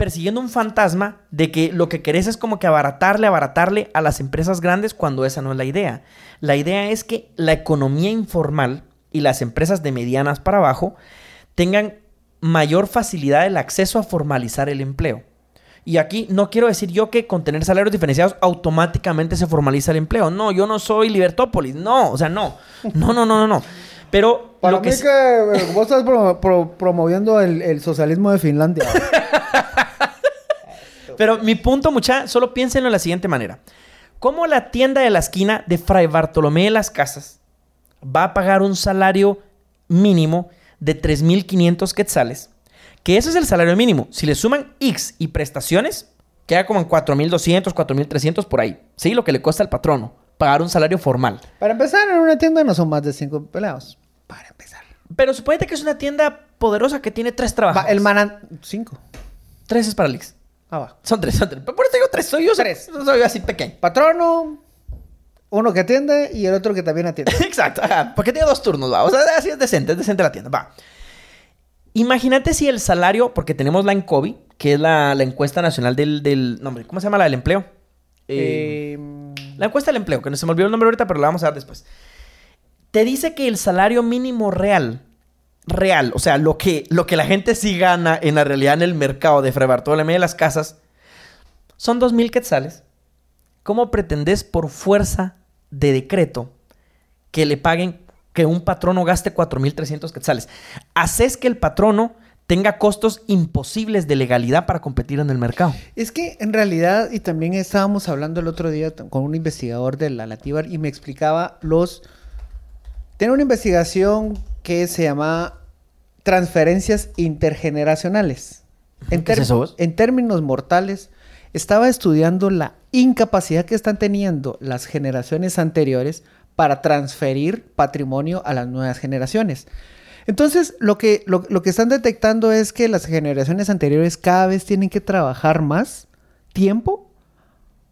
persiguiendo un fantasma de que lo que querés es como que abaratarle, abaratarle a las empresas grandes cuando esa no es la idea. La idea es que la economía informal y las empresas de medianas para abajo tengan mayor facilidad del acceso a formalizar el empleo. Y aquí no quiero decir yo que con tener salarios diferenciados automáticamente se formaliza el empleo. No, yo no soy Libertópolis. No, o sea, no. No, no, no, no, no. Pero Para lo mí que que, eh, vos estás pro- pro- promoviendo el, el socialismo de Finlandia. *laughs* Pero mi punto, mucha, solo piénsenlo de la siguiente manera. ¿Cómo la tienda de la esquina de Fray Bartolomé de las Casas va a pagar un salario mínimo de 3.500 quetzales? Que ese es el salario mínimo. Si le suman X y prestaciones, queda como en 4.200, 4.300 por ahí. Sí, lo que le cuesta al patrono pagar un salario formal. Para empezar, en una tienda no son más de cinco empleados. Para empezar. Pero suponete que es una tienda poderosa que tiene tres Va, trabajadores. el manan... Cinco. Tres es para el Ah, va. Son tres, son tres. Por eso digo tres. Soy yo Tres. Soy, soy así pequeño. Patrono, uno que atiende y el otro que también atiende. *laughs* Exacto, ajá, porque tiene dos turnos, va. O sea, así es decente, es decente la tienda, va. Imagínate si el salario, porque tenemos la ENCOBI, que es la, la encuesta nacional del, del nombre, ¿cómo se llama la del empleo? Eh, Eh, la encuesta del empleo, que no se me olvidó el nombre ahorita, pero la vamos a dar después. te dice que el salario mínimo real, real, o sea, lo que, lo que la gente sí gana en la realidad en el mercado de Fray Bartolomé de las Casas, son dos mil quetzales. ¿Cómo pretendes por fuerza de decreto que le paguen, que un patrono gaste 4.300 quetzales? Haces que el patrono tenga costos imposibles de legalidad para competir en el mercado. Es que en realidad, y también estábamos hablando el otro día con un investigador de la Lativar y me explicaba los... Tiene una investigación que se llama transferencias intergeneracionales. En, ¿Qué es ter- eso, vos? en términos mortales, estaba estudiando la incapacidad que están teniendo las generaciones anteriores para transferir patrimonio a las nuevas generaciones. Entonces, lo que, lo, lo que están detectando es que las generaciones anteriores cada vez tienen que trabajar más tiempo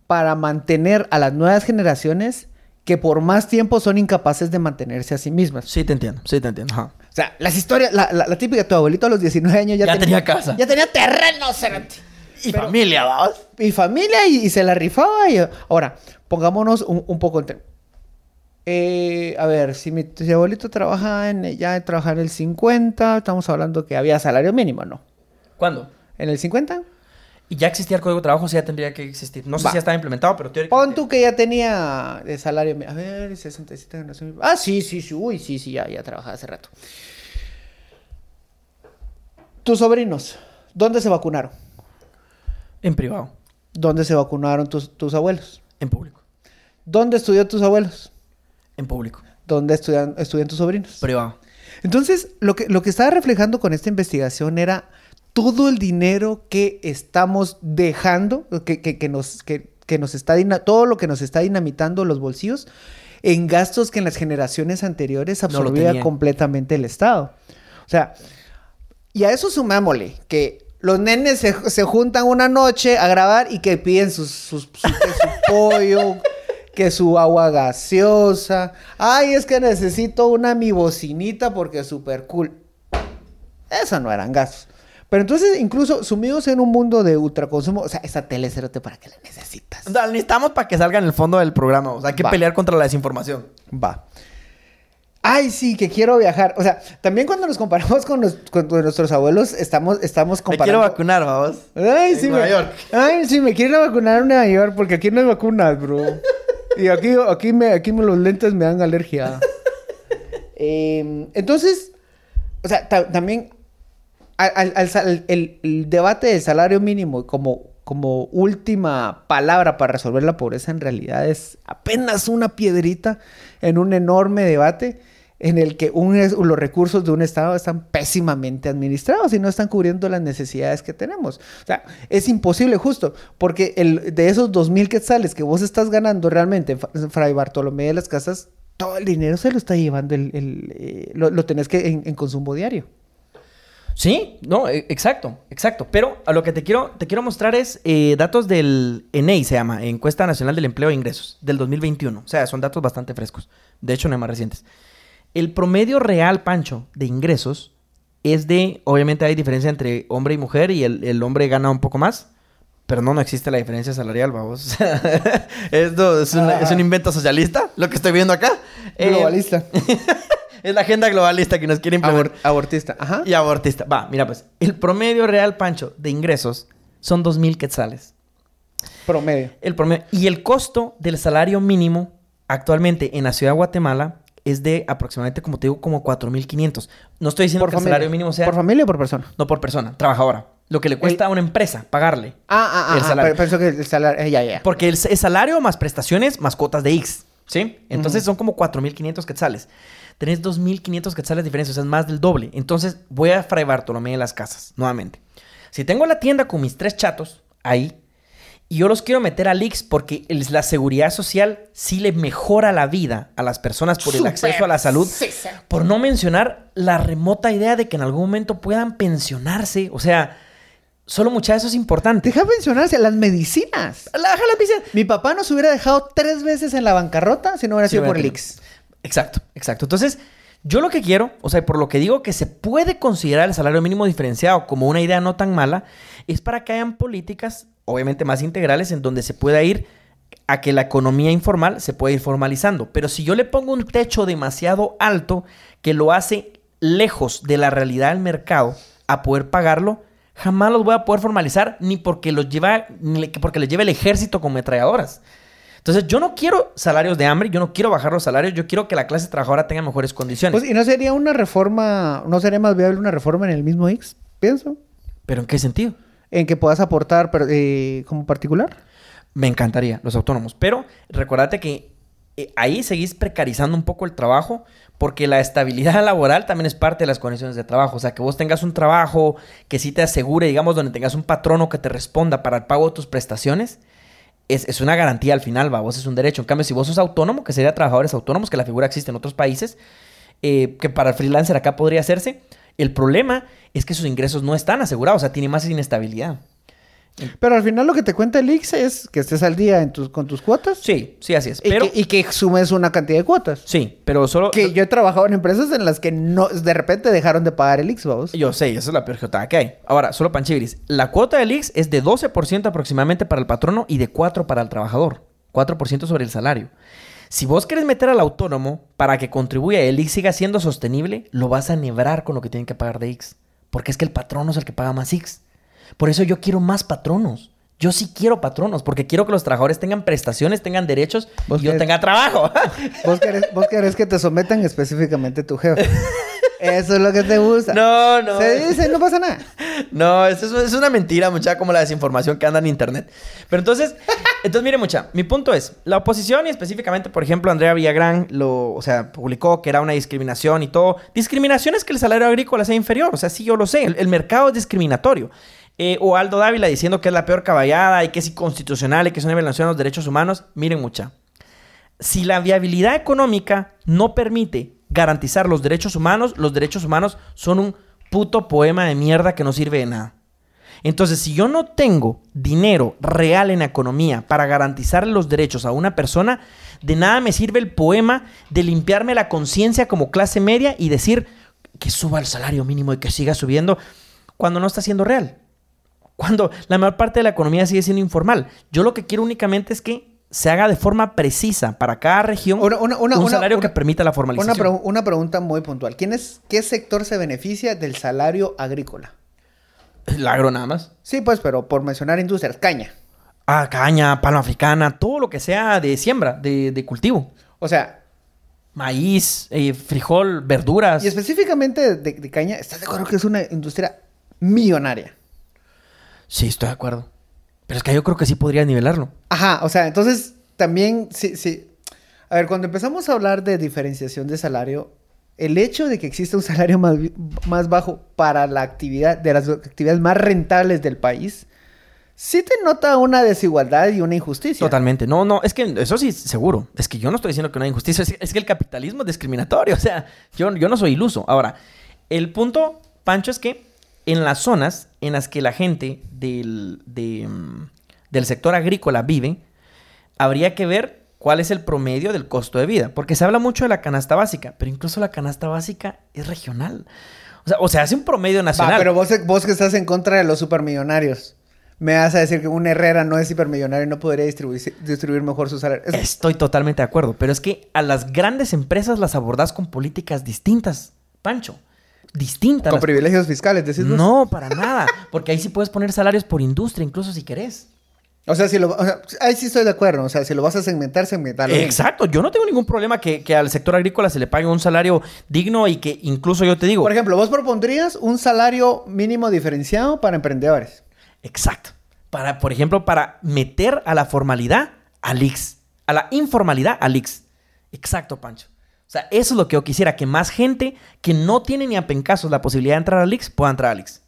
para mantener a las nuevas generaciones que por más tiempo son incapaces de mantenerse a sí mismas. Sí, te entiendo, sí, te entiendo. ajá. O sea, las historias, la, la- la típica, tu abuelito a los 19 años ya, Ya tenía casa. Ya tenía terreno, cerote. Y Pero- familia, vamos. y familia y, y se la rifaba. Y... Ahora, pongámonos un, un poco en... Eh, a ver, si mi, si abuelito trabaja en, ya trabaja en el 50, estamos hablando que había salario mínimo, ¿no? ¿Cuándo? ¿En el 50? Y ya existía el código de trabajo, o sea, ya tendría que existir. No sé Va. si ya estaba implementado, pero teóricamente. Pon tú que ya tenía de salario. A ver, 67 generación. Ah, sí, sí, sí. Uy, sí, sí, ya, ya trabajaba hace rato. Tus sobrinos, ¿dónde se vacunaron? En privado, ¿Dónde se vacunaron tus, tus abuelos? en público, ¿Dónde estudió tus abuelos? en público, ¿Dónde estudian, estudian tus sobrinos? privado. Entonces, lo que, lo que estaba reflejando con esta investigación era todo el dinero que estamos dejando, que, que- que nos, que, que nos está, todo lo que nos está dinamitando los bolsillos en gastos que en las generaciones anteriores absorbía completamente el Estado. O sea, y a eso sumámosle que los nenes se, se juntan una noche a grabar y que piden sus, sus- su, su *laughs* pollo, que su agua gaseosa. Ay, es que necesito una mi bocinita porque es súper cool. Eso no eran gastos. Pero entonces, incluso sumidos en un mundo de ultraconsumo, o sea, esa tele cerote para qué la necesitas. O sea, necesitamos para que salga en el fondo del programa. O sea, hay que Va. pelear contra la desinformación. Va. Ay, sí, que quiero viajar. O sea, también cuando nos comparamos con, los- con nuestros abuelos, estamos, estamos Me comparando. quiero vacunar, vamos. Ay, En sí, Nueva me... York. Ay, sí, me quiero vacunar en Nueva York porque aquí no hay vacunas, bro. Y aquí, aquí, me, aquí me- los lentes me dan alergia. *laughs* Eh, entonces, o sea, ta- también el, debate del salario mínimo como, última palabra para resolver la pobreza en realidad es apenas una piedrita en un enorme debate en el que los recursos de un Estado están pésimamente administrados y no están cubriendo las necesidades que tenemos. O sea, es imposible justo, porque el, de esos dos mil quetzales que vos estás ganando realmente, Fra- Fray Bartolomé de las Casas, todo el dinero se lo está llevando, el, el, eh, lo, tenés que en consumo diario. Sí, no, e- exacto, exacto. Pero a lo que te quiero, te quiero mostrar es eh, datos del ENEI, se llama, Encuesta Nacional del Empleo e Ingresos, del 2021. O sea, son datos bastante frescos. De hecho, no hay más recientes. El promedio real, Pancho, de ingresos es de, obviamente hay diferencia entre hombre y mujer y el, el hombre gana un poco más, pero no, no existe la diferencia salarial, vamos. Esto *laughs* es, una- es un invento socialista, lo que estoy viendo acá. Eh, Globalista. *laughs* es la agenda globalista que nos quiere implementar. Abor- abortista. Ajá. Y abortista. Va, mira pues, el promedio real, Pancho, de ingresos son 2.000 quetzales. Promedio. El promedio. Y el costo del salario mínimo actualmente en la ciudad de Guatemala es de aproximadamente, como te digo, como 4.500. No estoy diciendo Por que el familia. salario mínimo sea... ¿Por familia o por persona? no por persona, trabajadora. Lo que le cuesta a una empresa pagarle. Ah, ah, ah. El ah, salario. pe- Pensó que el salario. eh, ya, ya. Porque el, es salario más prestaciones más cuotas de X. ¿Sí? Entonces son como 4.500 quetzales. Tenés 2.500 quetzales de diferencia, o sea, es más del doble. Entonces voy a Fray Bartolomé de las Casas, nuevamente. Si tengo la tienda con mis tres chatos ahí, y yo los quiero meter al Ix porque el- la seguridad social sí le mejora la vida a las personas por el acceso a la salud. Sí, sí. Por no mencionar la remota idea de que en algún momento puedan pensionarse. O sea, solo mucha eso es importante. Deja mencionarse las medicinas. La, la pizza. Mi papá nos hubiera dejado tres veces en la bancarrota si no hubiera Sí, sido por bueno. Exacto, exacto. Entonces, yo lo que quiero, o sea, por lo que digo que se puede considerar el salario mínimo diferenciado como una idea no tan mala, es para que hayan políticas, obviamente más integrales, en donde se pueda ir a que la economía informal se puede ir formalizando. Pero si yo le pongo un techo demasiado alto que lo hace lejos de la realidad del mercado a poder pagarlo, jamás los voy a poder formalizar ni porque los lleva ni porque les lleve el ejército con metralladoras. Entonces, yo no quiero salarios de hambre, yo no quiero bajar los salarios, yo quiero que la clase trabajadora tenga mejores condiciones. Pues, ¿y no sería una reforma, no sería más viable una reforma en el mismo X? Pienso. ¿Pero en qué sentido? En que puedas aportar pero, eh, como particular. Me encantaría, los autónomos. Pero recordate que eh, ahí seguís precarizando un poco el trabajo porque la estabilidad *laughs* laboral también es parte de las condiciones de trabajo. O sea, que vos tengas un trabajo que sí te asegure, digamos, donde tengas un patrono que te responda para el pago de tus prestaciones, es, es una garantía al final, va, vos es un derecho. En cambio, si vos sos autónomo, que sería trabajadores autónomos, que la figura existe en otros países, eh, que para el freelancer acá podría hacerse, el problema es que sus ingresos no están asegurados, o sea, tiene más inestabilidad. Pero al final lo que te cuenta el X es que estés al día en tus, con tus cuotas. Sí, sí, así es. Y, Pero, que, y que sumes una cantidad de cuotas. sí, pero solo... Que yo he trabajado en empresas en las que no, de repente dejaron de pagar el X, vamos. Yo sé, esa es la peor que hay. Ahora, solo panchiviris. La cuota del IX es de 12% aproximadamente para el patrono y de 4% para el trabajador. 4% sobre el salario. Si vos querés meter al autónomo para que contribuya y el IX siga siendo sostenible, lo vas a nebrar con lo que tienen que pagar de IX. Porque es que el patrono es el que paga más IX. Por eso yo quiero más patronos. Yo sí quiero patronos, porque quiero que los trabajadores tengan prestaciones, tengan derechos ¿Vos y yo tenga trabajo. *laughs* Vos querés, vos querés que te sometan específicamente tu jefe. *laughs* Eso es lo que te gusta. no, no. Se dice, no pasa nada. *laughs* No, eso es, es una mentira, mucha, como la desinformación que anda en internet. Pero entonces, entonces mire, mucha, mi punto es, la oposición y específicamente, por ejemplo, Andrea Villagrán lo, o sea, publicó que era una discriminación y todo. Discriminación es que el salario agrícola sea inferior, o sea, sí yo lo sé, el, el mercado es discriminatorio. Eh, o Aldo Dávila diciendo que es la peor caballada y que es inconstitucional y que es una violación de los derechos humanos. Miren, mucha, si la viabilidad económica no permite garantizar los derechos humanos, los derechos humanos son un puto poema de mierda que no sirve de nada. Entonces, si yo no tengo dinero real en la economía para garantizar los derechos a una persona, de nada me sirve el poema de limpiarme la conciencia como clase media y decir que suba el salario mínimo y que siga subiendo cuando no está siendo real. Cuando la mayor parte de la economía sigue siendo informal. Yo lo que quiero únicamente es que se haga de forma precisa para cada región Una- una- una- un salario que permita la formalización. una pregunta muy puntual. ¿Quién es, ¿Qué sector se beneficia del salario agrícola? El agro nada más. Sí, pues, pero por mencionar industrias, caña. Ah, caña, palma africana, todo lo que sea de siembra, de, de cultivo. O sea, Maíz, eh, frijol, verduras. y específicamente de, de caña, ¿estás de acuerdo que es una industria millonaria? Sí, estoy de acuerdo. Pero es que yo creo que sí podría nivelarlo. Ajá, o sea, entonces también, sí, sí. A ver, cuando empezamos a hablar de diferenciación de salario, el hecho de que exista un salario más, más bajo para la actividad, de las actividades más rentables del país, sí te nota una desigualdad y una injusticia. Totalmente. No, no, es que eso sí, seguro. Es que yo no estoy diciendo que no hay injusticia. Es, es que el capitalismo es discriminatorio. *laughs* O sea, yo, yo no soy iluso. Ahora, el punto, Pancho, es que en las zonas en las que la gente del, de, mm, del sector agrícola vive, habría que ver cuál es el promedio del costo de vida. Porque se habla mucho de la canasta básica, pero incluso la canasta básica es regional. O sea, o sea hace un promedio Va, nacional. pero vos, vos que estás en contra de los supermillonarios, me vas a decir que un Herrera no es hipermillonario y no podría distribuir, distribuir mejor su salario. Es- Estoy totalmente de acuerdo, pero es que a las grandes empresas las abordás con políticas distintas, Pancho. Distintas. con Las- privilegios fiscales, decís. No, para nada. Porque ahí sí puedes poner salarios por industria, incluso si querés. O sea, si lo, o sea, ahí sí estoy de acuerdo. O sea, si lo vas a segmentar, segmentarlo. Exacto. Yo no tengo ningún problema que, que al sector agrícola se le pague un salario digno y que incluso yo te digo. Por ejemplo, vos propondrías un salario mínimo diferenciado para emprendedores. Exacto. Para, por ejemplo, para meter a la formalidad al IX. A la informalidad al IX. Exacto, Pancho. O sea, eso es lo que yo quisiera, que más gente que no tiene ni a pencasos la posibilidad de entrar al IX pueda entrar al IX.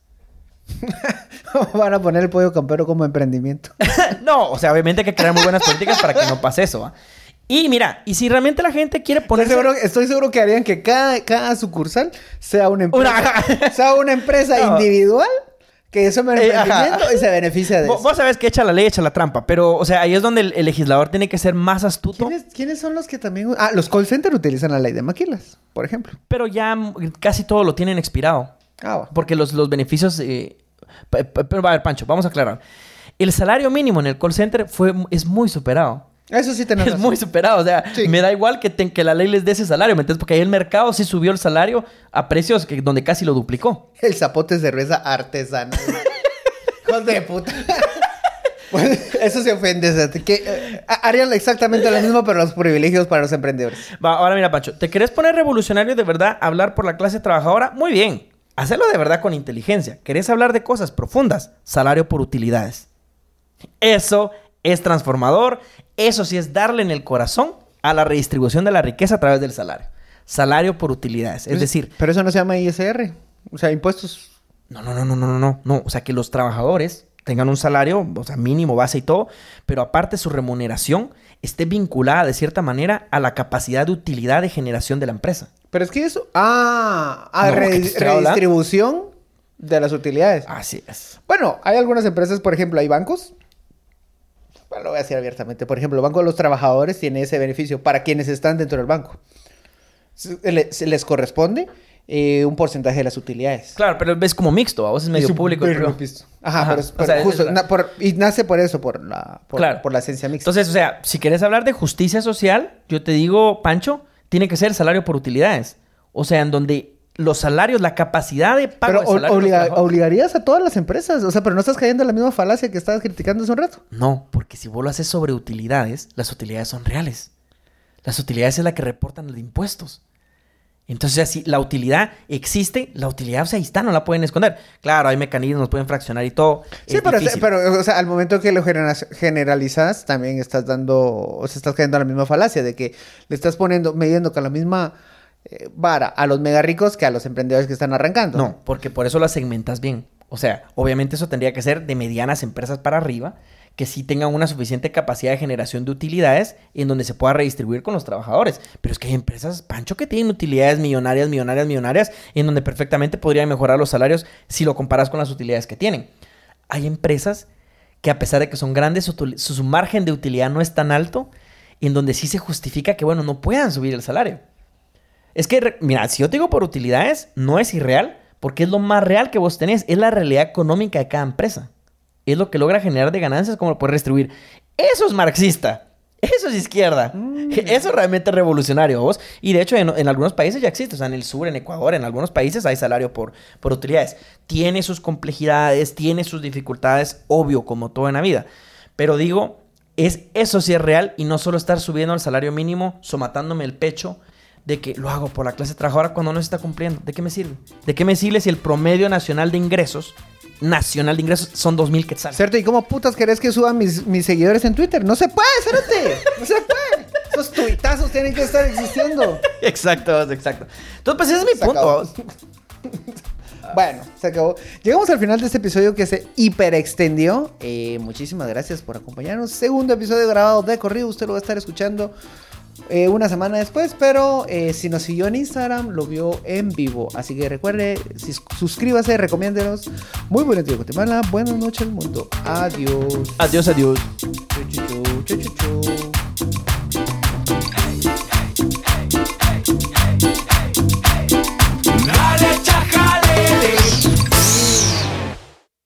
*laughs* Van a poner el pollo campero como emprendimiento. *laughs* no, o sea, obviamente hay que crear muy buenas políticas para que no pase eso. ¿va? Y mira, y si realmente la gente quiere Estoy seguro, estoy seguro que harían que cada, cada sucursal sea una empresa, Una- *laughs* sea una empresa No. individual que es Eh, emprendimiento y se beneficia de eso. Vos sabés que echa la ley, echa la trampa, pero, o sea, ahí es donde el, el legislador tiene que ser más astuto, ¿Quiénes, quiénes son los que también... Ah, los call centers utilizan la ley de maquilas, por ejemplo. pero ya casi todo lo tienen expirado. Ah, va. Porque los, los beneficios... eh, pe- pe- pero a ver, Pancho, vamos a aclarar. El salario mínimo en el call center fue, es muy superado. Eso sí tenés *laughs* Es razón. muy superado. O sea, Sí. me da igual que, te- que la ley les dé ese salario, ¿me entiendes? Porque ahí el mercado sí subió el salario a precios que, donde casi lo duplicó. *laughs* El zapote de cerveza artesana. *laughs* Hijos de puta. Bueno, eso se ofende. que eh, harían exactamente lo mismo, pero los privilegios para los emprendedores. Va, ahora mira, Pancho, ¿te querés poner revolucionario de verdad, hablar por la clase trabajadora? Muy bien. Hacerlo de verdad con inteligencia. ¿Querés hablar de cosas profundas? Salario por utilidades. Eso es transformador. Eso sí es darle en el corazón a la redistribución de la riqueza a través del salario. Salario por utilidades. Es decir, Pero eso no se llama ISR. O sea, impuestos. no, no, no, no, no, no, no. O sea, que los trabajadores tengan un salario, o sea, mínimo, base y todo, pero aparte su remuneración esté vinculada de cierta manera a la capacidad de utilidad de generación de la empresa. Pero es que eso. Ah, ah No, redistribución de las utilidades. Así es. Bueno, hay algunas empresas, por ejemplo, hay bancos. Bueno, lo voy a decir abiertamente. Por ejemplo, el Banco de los Trabajadores tiene ese beneficio para quienes están dentro del banco. Se, le- se les corresponde eh, un porcentaje de las utilidades. Claro, pero ves como mixto, a vos es medio Es público. pisto. Ajá, Ajá, pero, es- o pero sea, justo, la- na- por- y nace por eso, por la, por, Claro. por la esencia mixta. Entonces, o sea, si querés hablar de justicia social, yo te digo, Pancho, tiene que ser el salario por utilidades. O sea, en donde los salarios, la capacidad de pago pero de de obliga- trabajadores- obligarías a todas las empresas. O sea, pero no estás cayendo en la misma falacia que estabas criticando hace un rato. No, porque si vos lo haces sobre utilidades, las utilidades son reales. Las utilidades es la que reportan los impuestos. Entonces, si la utilidad existe, la utilidad, o sea, ahí está, no la pueden esconder. Claro, hay mecanismos, pueden fraccionar y todo. Sí, es pero, o sea, al momento que lo genera- generalizas, también estás dando, o sea, estás cayendo en la misma falacia de que le estás poniendo, midiendo con la misma vara a los mega ricos que a los emprendedores que están arrancando. No, porque por eso las segmentas bien. O sea, obviamente eso tendría que ser de medianas empresas para arriba, que sí tengan una suficiente capacidad de generación de utilidades en donde se pueda redistribuir con los trabajadores. Pero es que hay empresas, Pancho, que tienen utilidades millonarias, millonarias, millonarias, en donde perfectamente podrían mejorar los salarios si lo comparas con las utilidades que tienen. Hay empresas que a pesar de que son grandes, su- su margen de utilidad no es tan alto, en donde sí se justifica que, bueno, no puedan subir el salario. Es que, mira, si yo te digo por utilidades, no es irreal, porque es lo más real que vos tenés, es la realidad económica de cada empresa. Es lo que logra generar de ganancias, como lo puedes distribuir. Eso es marxista. Eso es izquierda. *laughs* Eso es realmente revolucionario, vos. Y de hecho, en, en algunos países ya existe. O sea, en el sur, en Ecuador, en algunos países hay salario por, por utilidades. Tiene sus complejidades, tiene sus dificultades, obvio, como todo en la vida. Pero digo, es, eso sí es real y no solo estar subiendo el salario mínimo, somatándome el pecho de que lo hago por la clase trabajadora cuando no se está cumpliendo. ¿De qué me sirve? ¿De qué me sirve si el promedio nacional de ingresos, nacional de ingresos, son 2.000 quetzales? ¿Cierto? ¿Y cómo putas querés que suban mis, mis seguidores en Twitter? No se puede, espérate. No se puede. Esos tuitazos tienen que estar existiendo. *laughs* Exacto, exacto. Entonces, pues ese es mi Se punto. *laughs* Bueno, se acabó. Llegamos al final de este episodio que se hiperextendió. Eh, muchísimas gracias por acompañarnos. Segundo episodio grabado de corrido. Usted lo va a estar escuchando eh, una semana después. Pero eh, si nos siguió en Instagram, lo vio en vivo. Así que recuerde, si- suscríbase, recomiéndenos. Muy buen día, Guatemala. Buenas noches, mundo. Adiós. Adiós, adiós.